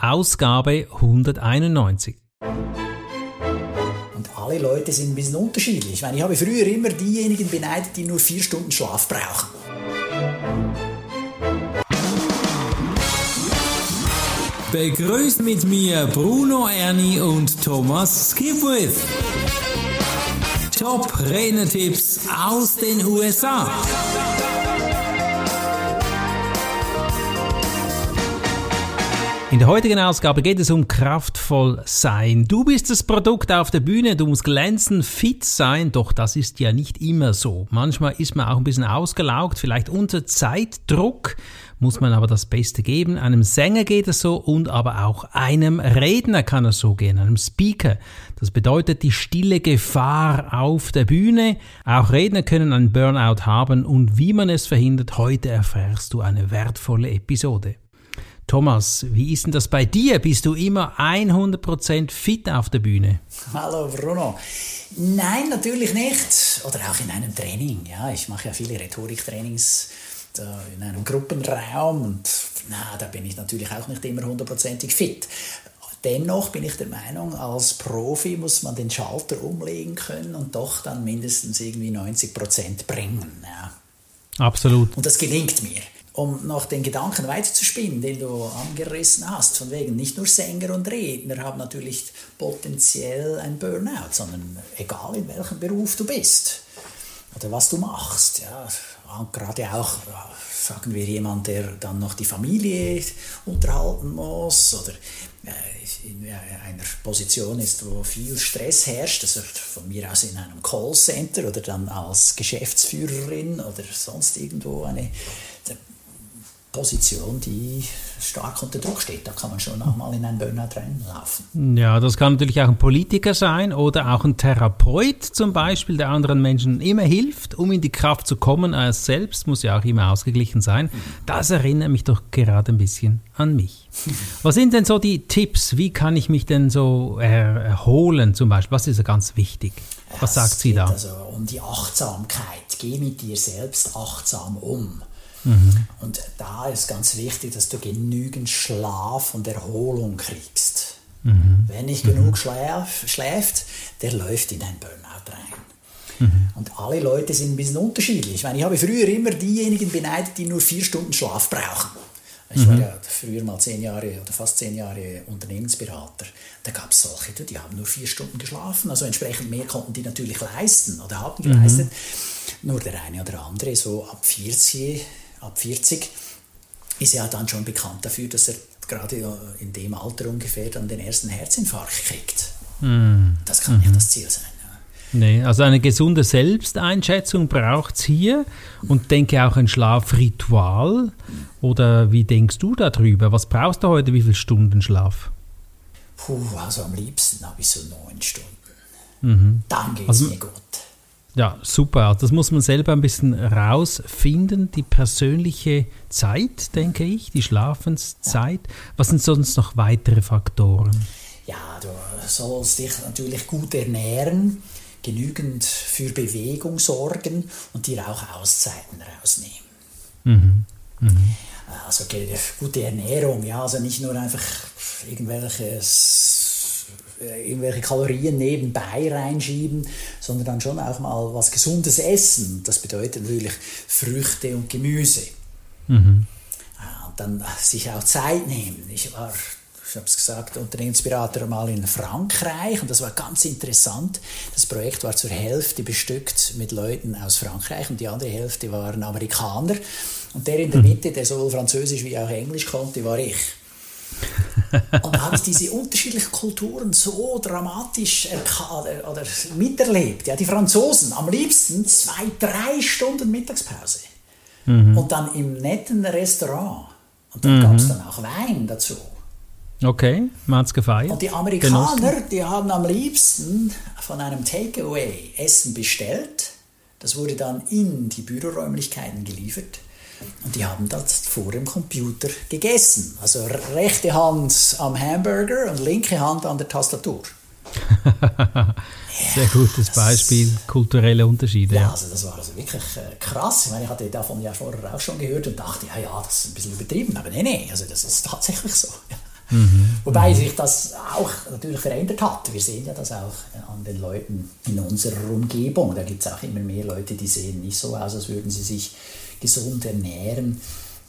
Ausgabe 191. Und alle Leute sind ein bisschen unterschiedlich. Ich meine, ich habe früher immer diejenigen beneidet, die nur vier Stunden Schlaf brauchen. Begrüßt mit mir Bruno Ernie und Thomas Skipwith. Top Rennertipps aus den USA. In der heutigen Ausgabe geht es um kraftvoll sein. Du bist das Produkt auf der Bühne, du musst glänzen, fit sein, doch das ist ja nicht immer so. Manchmal ist man auch ein bisschen ausgelaugt, vielleicht unter Zeitdruck muss man aber das Beste geben. Einem Sänger geht es so und aber auch einem Redner kann es so gehen, einem Speaker. Das bedeutet die stille Gefahr auf der Bühne. Auch Redner können einen Burnout haben und wie man es verhindert, heute erfährst du eine wertvolle Episode. Thomas, wie ist denn das bei dir? Bist du immer 100% fit auf der Bühne? Hallo Bruno. Nein, natürlich nicht. Oder auch in einem Training. Ja, ich mache ja viele Rhetoriktrainings in einem Gruppenraum und na, da bin ich natürlich auch nicht immer hundertprozentig fit. Dennoch bin ich der Meinung, als Profi muss man den Schalter umlegen können und doch dann mindestens irgendwie 90% bringen. Ja. Absolut. Und das gelingt mir um noch den Gedanken weiterzuspinnen, den du angerissen hast, von wegen nicht nur Sänger und Redner haben natürlich potenziell ein Burnout, sondern egal in welchem Beruf du bist oder was du machst, ja, gerade auch, sagen wir, jemand, der dann noch die Familie unterhalten muss oder äh, in einer Position ist, wo viel Stress herrscht, also von mir aus in einem Callcenter oder dann als Geschäftsführerin oder sonst irgendwo eine Position, die stark unter Druck steht. Da kann man schon auch mal in einen Burnout reinlaufen. Ja, das kann natürlich auch ein Politiker sein oder auch ein Therapeut zum Beispiel, der anderen Menschen immer hilft, um in die Kraft zu kommen. Er selbst muss ja auch immer ausgeglichen sein. Das erinnert mich doch gerade ein bisschen an mich. Was sind denn so die Tipps? Wie kann ich mich denn so erholen zum Beispiel? Was ist ganz wichtig? Was ja, sagt sie da? Also um die Achtsamkeit. Geh mit dir selbst achtsam um. Mhm. Und da ist ganz wichtig, dass du genügend Schlaf und Erholung kriegst. Mhm. Wer nicht mhm. genug schläf, schläft, der läuft in ein Burnout rein. Mhm. Und alle Leute sind ein bisschen unterschiedlich. Ich meine, ich habe früher immer diejenigen beneidet, die nur vier Stunden Schlaf brauchen. Ich war mhm. ja früher mal zehn Jahre oder fast zehn Jahre Unternehmensberater. Da gab es solche, die haben nur vier Stunden geschlafen. Also entsprechend mehr konnten die natürlich leisten oder haben mhm. geleistet. Nur der eine oder andere, so ab 40, ab 40, ist er dann schon bekannt dafür, dass er gerade in dem Alter ungefähr dann den ersten Herzinfarkt kriegt. Mm. Das kann mhm. nicht das Ziel sein. Nee, also eine gesunde Selbsteinschätzung braucht es hier und denke auch ein Schlafritual. Oder wie denkst du darüber? Was brauchst du heute? Wie viele Stunden Schlaf? Puh, also am liebsten habe ich so neun Stunden. Mhm. Dann geht es also, mir gut. Ja, super. Das muss man selber ein bisschen rausfinden, die persönliche Zeit, denke ich, die Schlafenszeit. Ja. Was sind sonst noch weitere Faktoren? Ja, du sollst dich natürlich gut ernähren, genügend für Bewegung sorgen und dir auch Auszeiten rausnehmen. Mhm. Mhm. Also gute Ernährung, ja, also nicht nur einfach irgendwelches irgendwelche Kalorien nebenbei reinschieben, sondern dann schon auch mal was Gesundes essen. Das bedeutet natürlich Früchte und Gemüse. Mhm. Und dann sich auch Zeit nehmen. Ich war, ich habe es gesagt, Unternehmensberater mal in Frankreich und das war ganz interessant. Das Projekt war zur Hälfte bestückt mit Leuten aus Frankreich und die andere Hälfte waren Amerikaner. Und der in der mhm. Mitte, der sowohl Französisch wie auch Englisch konnte, war ich. Und da habe ich diese unterschiedlichen Kulturen so dramatisch oder miterlebt. Ja, die Franzosen am liebsten zwei, drei Stunden Mittagspause. Mhm. Und dann im netten Restaurant. Und dann mhm. gab es dann auch Wein dazu. Okay, man hat es gefeiert. Und die Amerikaner, Genossen. die haben am liebsten von einem Takeaway Essen bestellt. Das wurde dann in die Büroräumlichkeiten geliefert. Und die haben das vor dem Computer gegessen. Also rechte Hand am Hamburger und linke Hand an der Tastatur. Sehr gutes Beispiel, kulturelle Unterschiede. Ja, also das war also wirklich äh, krass. Ich meine, ich hatte davon ja vorher auch schon gehört und dachte, ja, ja, das ist ein bisschen übertrieben. Aber nee, nee, also das ist tatsächlich so. Mhm. Wobei sich das auch natürlich verändert hat. Wir sehen ja das auch an den Leuten in unserer Umgebung. Da gibt es auch immer mehr Leute, die sehen nicht so aus, als würden sie sich gesund ernähren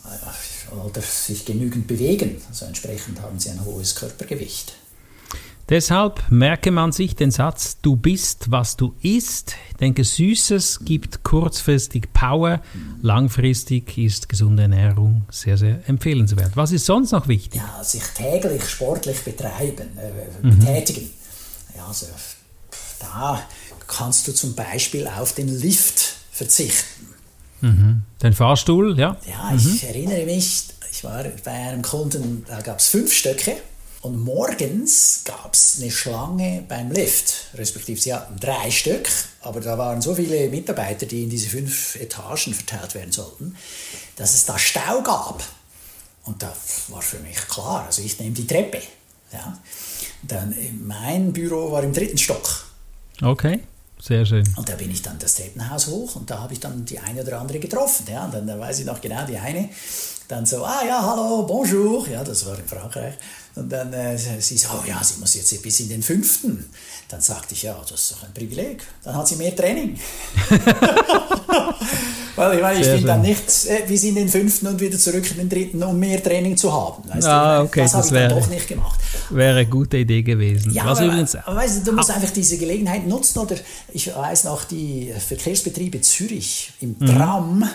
äh, oder sich genügend bewegen. Also entsprechend haben sie ein hohes Körpergewicht. Deshalb merke man sich den Satz, du bist, was du isst. Ich denke, Süßes gibt kurzfristig Power, langfristig ist gesunde Ernährung sehr, sehr empfehlenswert. Was ist sonst noch wichtig? Ja, sich täglich sportlich betreiben, äh, mhm. betätigen. Ja, also, da kannst du zum Beispiel auf den Lift verzichten. Mhm. Den Fahrstuhl, ja? Ja, ich mhm. erinnere mich, ich war bei einem Kunden, da gab es fünf Stöcke und morgens gab es eine Schlange beim Lift, respektive sie hatten drei Stück, aber da waren so viele Mitarbeiter, die in diese fünf Etagen verteilt werden sollten, dass es da Stau gab. Und da war für mich klar, also ich nehme die Treppe. Ja. Dann, mein Büro war im dritten Stock. Okay. Sehr schön. Und da bin ich dann das Treppenhaus hoch und da habe ich dann die eine oder andere getroffen. Ja, und dann, dann weiß ich noch genau, die eine dann so, ah ja, hallo, bonjour, ja, das war in Frankreich. Und dann äh, sie so, oh ja, sie muss jetzt bis in den fünften. Dann sagte ich, ja, das ist doch ein Privileg. Dann hat sie mehr Training. Weil ich meine, ich bin dann nicht äh, bis in den fünften und wieder zurück in den dritten, um mehr Training zu haben. Weißt ah, du? okay, das, das habe ich dann doch nicht gemacht. Wäre eine gute Idee gewesen. Ja, Was aber, übrigens, aber weißt du, du musst einfach diese Gelegenheit nutzen. Oder ich weiß noch, die Verkehrsbetriebe Zürich im mhm. Tram mhm.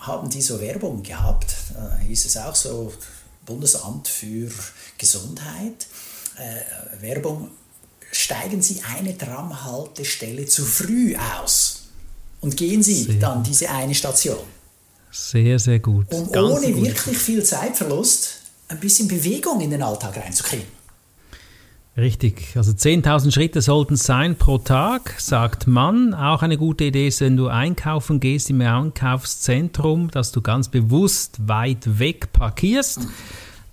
haben die so Werbung gehabt. Da hieß es auch so, Bundesamt für Gesundheit, äh, Werbung, steigen Sie eine Tramhaltestelle zu früh aus und gehen Sie sehr dann diese eine Station. Sehr, sehr gut. Um Ganz ohne gut. wirklich viel Zeitverlust ein bisschen Bewegung in den Alltag reinzukriegen. Richtig, also 10.000 Schritte sollten es sein pro Tag, sagt man. Auch eine gute Idee ist, wenn du einkaufen gehst im Einkaufszentrum, dass du ganz bewusst weit weg parkierst.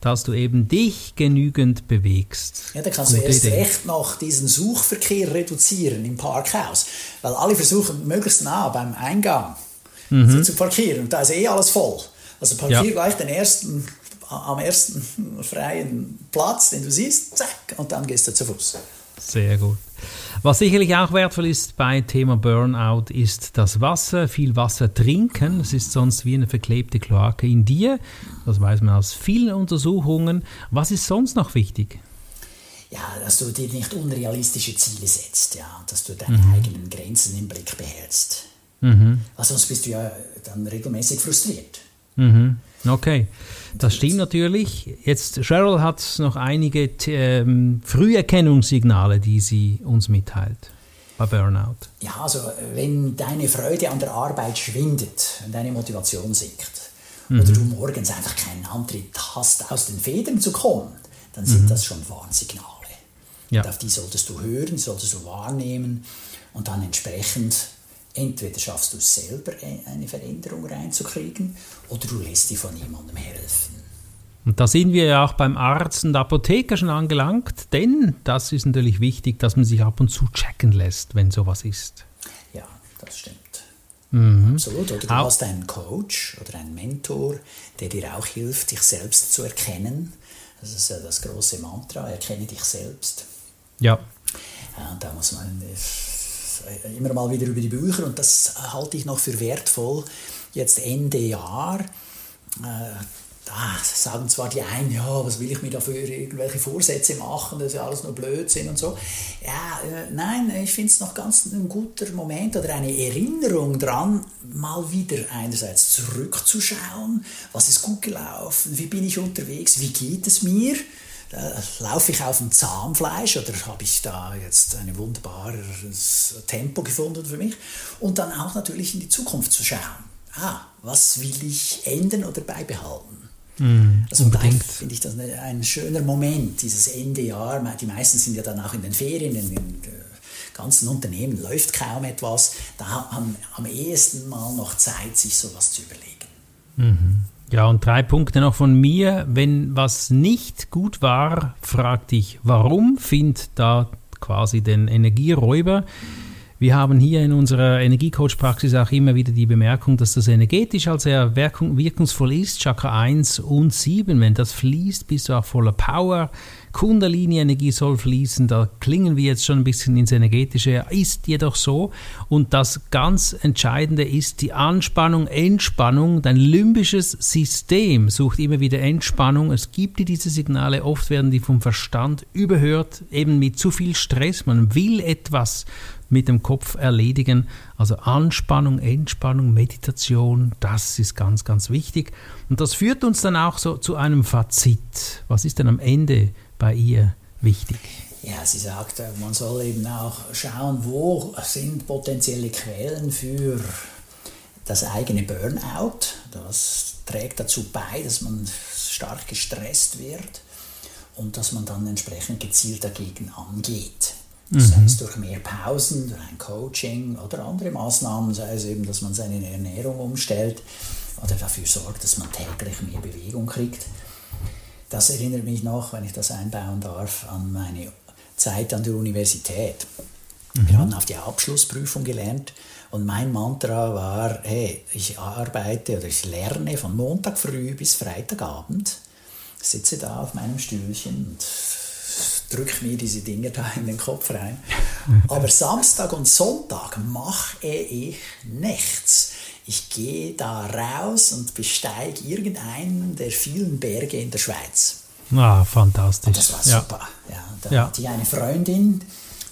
Dass du eben dich genügend bewegst. Ja, dann kannst Gute du erst Idee. recht noch diesen Suchverkehr reduzieren im Parkhaus, weil alle versuchen möglichst nah beim Eingang mhm. zu parkieren und da ist eh alles voll. Also parkier ja. gleich den ersten, am ersten freien Platz, den du siehst, zack, und dann gehst du zu Fuß. Sehr gut. Was sicherlich auch wertvoll ist bei Thema Burnout, ist das Wasser. Viel Wasser trinken. Es ist sonst wie eine verklebte Kloake in dir. Das weiß man aus vielen Untersuchungen. Was ist sonst noch wichtig? Ja, dass du dir nicht unrealistische Ziele setzt, ja, dass du deine mhm. eigenen Grenzen im Blick behältst. Mhm. Weil sonst bist du ja dann regelmäßig frustriert. Mhm. Okay, das stimmt natürlich. Jetzt, Cheryl hat noch einige ähm, Früherkennungssignale, die sie uns mitteilt bei Burnout. Ja, also wenn deine Freude an der Arbeit schwindet, wenn deine Motivation sinkt mhm. oder du morgens einfach keinen Antritt hast, aus den Federn zu kommen, dann sind mhm. das schon Warnsignale. Ja. Und auf die solltest du hören, solltest du wahrnehmen und dann entsprechend Entweder schaffst du es selber, eine Veränderung reinzukriegen, oder du lässt dir von jemandem helfen. Und da sind wir ja auch beim Arzt und Apotheker schon angelangt, denn das ist natürlich wichtig, dass man sich ab und zu checken lässt, wenn sowas ist. Ja, das stimmt. Mhm. Absolut. Oder du auch. hast einen Coach oder einen Mentor, der dir auch hilft, dich selbst zu erkennen. Das ist ja das große Mantra, erkenne dich selbst. Ja. ja und da muss man äh, immer mal wieder über die Bücher und das halte ich noch für wertvoll. Jetzt Ende Jahr, äh, da sagen zwar die einen, ja, was will ich mir dafür irgendwelche Vorsätze machen, das ist ja alles nur Blödsinn und so. Ja, äh, nein, ich finde es noch ganz ein guter Moment oder eine Erinnerung dran, mal wieder einerseits zurückzuschauen, was ist gut gelaufen, wie bin ich unterwegs, wie geht es mir, äh, laufe ich auf dem Zahnfleisch oder habe ich da jetzt ein wunderbares Tempo gefunden für mich? Und dann auch natürlich in die Zukunft zu schauen. Ah, was will ich ändern oder beibehalten? Mm, also unbedingt. finde ich das ein schöner Moment, dieses Ende Jahr. Die meisten sind ja dann auch in den Ferien, in den äh, ganzen Unternehmen läuft kaum etwas. Da hat man am ehesten mal noch Zeit, sich sowas zu überlegen. Mhm. Ja, und drei Punkte noch von mir. Wenn was nicht gut war, frag dich, warum? Find da quasi den Energieräuber. Wir haben hier in unserer Energiecoach-Praxis auch immer wieder die Bemerkung, dass das energetisch als sehr wirkungsvoll ist. Chakra 1 und 7, wenn das fließt, bist du auch voller Power. Kundalini-Energie soll fließen, da klingen wir jetzt schon ein bisschen ins Energetische, ist jedoch so. Und das ganz Entscheidende ist die Anspannung, Entspannung. Dein limbisches System sucht immer wieder Entspannung. Es gibt dir diese Signale, oft werden die vom Verstand überhört, eben mit zu viel Stress. Man will etwas mit dem Kopf erledigen. Also Anspannung, Entspannung, Meditation, das ist ganz, ganz wichtig. Und das führt uns dann auch so zu einem Fazit. Was ist denn am Ende bei ihr wichtig? Ja, sie sagt, man soll eben auch schauen, wo sind potenzielle Quellen für das eigene Burnout. Das trägt dazu bei, dass man stark gestresst wird und dass man dann entsprechend gezielt dagegen angeht. Mhm. Sei es durch mehr Pausen, durch ein Coaching oder andere Maßnahmen, sei es eben, dass man seine Ernährung umstellt oder dafür sorgt, dass man täglich mehr Bewegung kriegt. Das erinnert mich noch, wenn ich das einbauen darf, an meine Zeit an der Universität. Mhm. Wir haben auf die Abschlussprüfung gelernt und mein Mantra war, hey, ich arbeite oder ich lerne von Montag früh bis Freitagabend, sitze da auf meinem Stühlchen und drücke mir diese Dinge da in den Kopf rein. Aber Samstag und Sonntag mache ich nichts. Ich gehe da raus und besteige irgendeinen der vielen Berge in der Schweiz. Ah, fantastisch. Und das war super. Ja. ja da ja. hatte ich eine Freundin,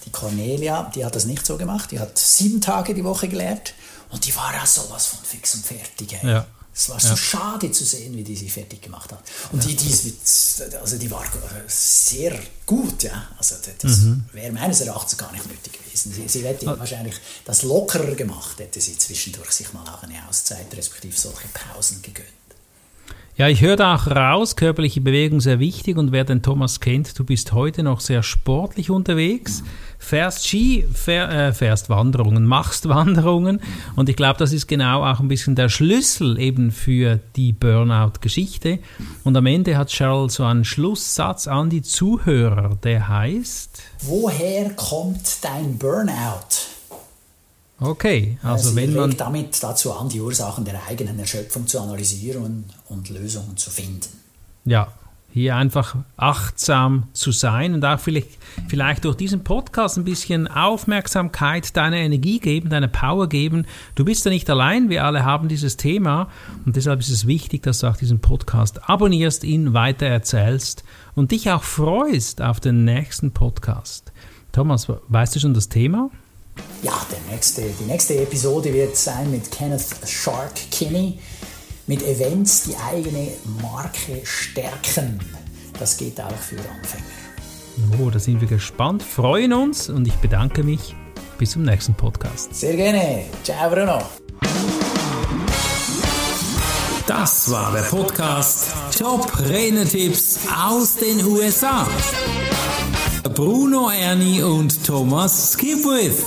die Cornelia, die hat das nicht so gemacht. Die hat sieben Tage die Woche gelernt und die war auch sowas von fix und fertig. Ey. Ja. Es war so ja. schade zu sehen, wie die sich fertig gemacht hat. Und ja. die, die, ist, also die war sehr gut, ja. Also das mhm. wäre meines Erachtens gar nicht nötig gewesen. Sie, sie hätte ah. wahrscheinlich das lockerer gemacht, hätte sie zwischendurch sich mal auch eine Auszeit, respektive solche Pausen gegönnt. Ja, ich höre da auch raus, körperliche Bewegung sehr wichtig und wer den Thomas kennt, du bist heute noch sehr sportlich unterwegs, fährst Ski, fähr, äh, fährst Wanderungen, machst Wanderungen und ich glaube, das ist genau auch ein bisschen der Schlüssel eben für die Burnout-Geschichte. Und am Ende hat Cheryl so einen Schlusssatz an die Zuhörer, der heißt... Woher kommt dein Burnout? Okay, also Sie wenn man damit dazu an, die Ursachen der eigenen Erschöpfung zu analysieren und Lösungen zu finden. Ja, hier einfach achtsam zu sein und auch vielleicht, vielleicht durch diesen Podcast ein bisschen Aufmerksamkeit deiner Energie geben, deiner Power geben. Du bist ja nicht allein, wir alle haben dieses Thema und deshalb ist es wichtig, dass du auch diesen Podcast abonnierst, ihn weiter erzählst und dich auch freust auf den nächsten Podcast. Thomas, weißt du schon das Thema? Ja, der nächste, die nächste Episode wird sein mit Kenneth Shark Kinney, mit Events, die eigene Marke stärken. Das geht auch für Anfänger. Oh, da sind wir gespannt, freuen uns und ich bedanke mich. Bis zum nächsten Podcast. Sehr gerne. Ciao, Bruno. Das war der Podcast Top Renetipps aus den USA. Bruno Ernie und Thomas Skipwith.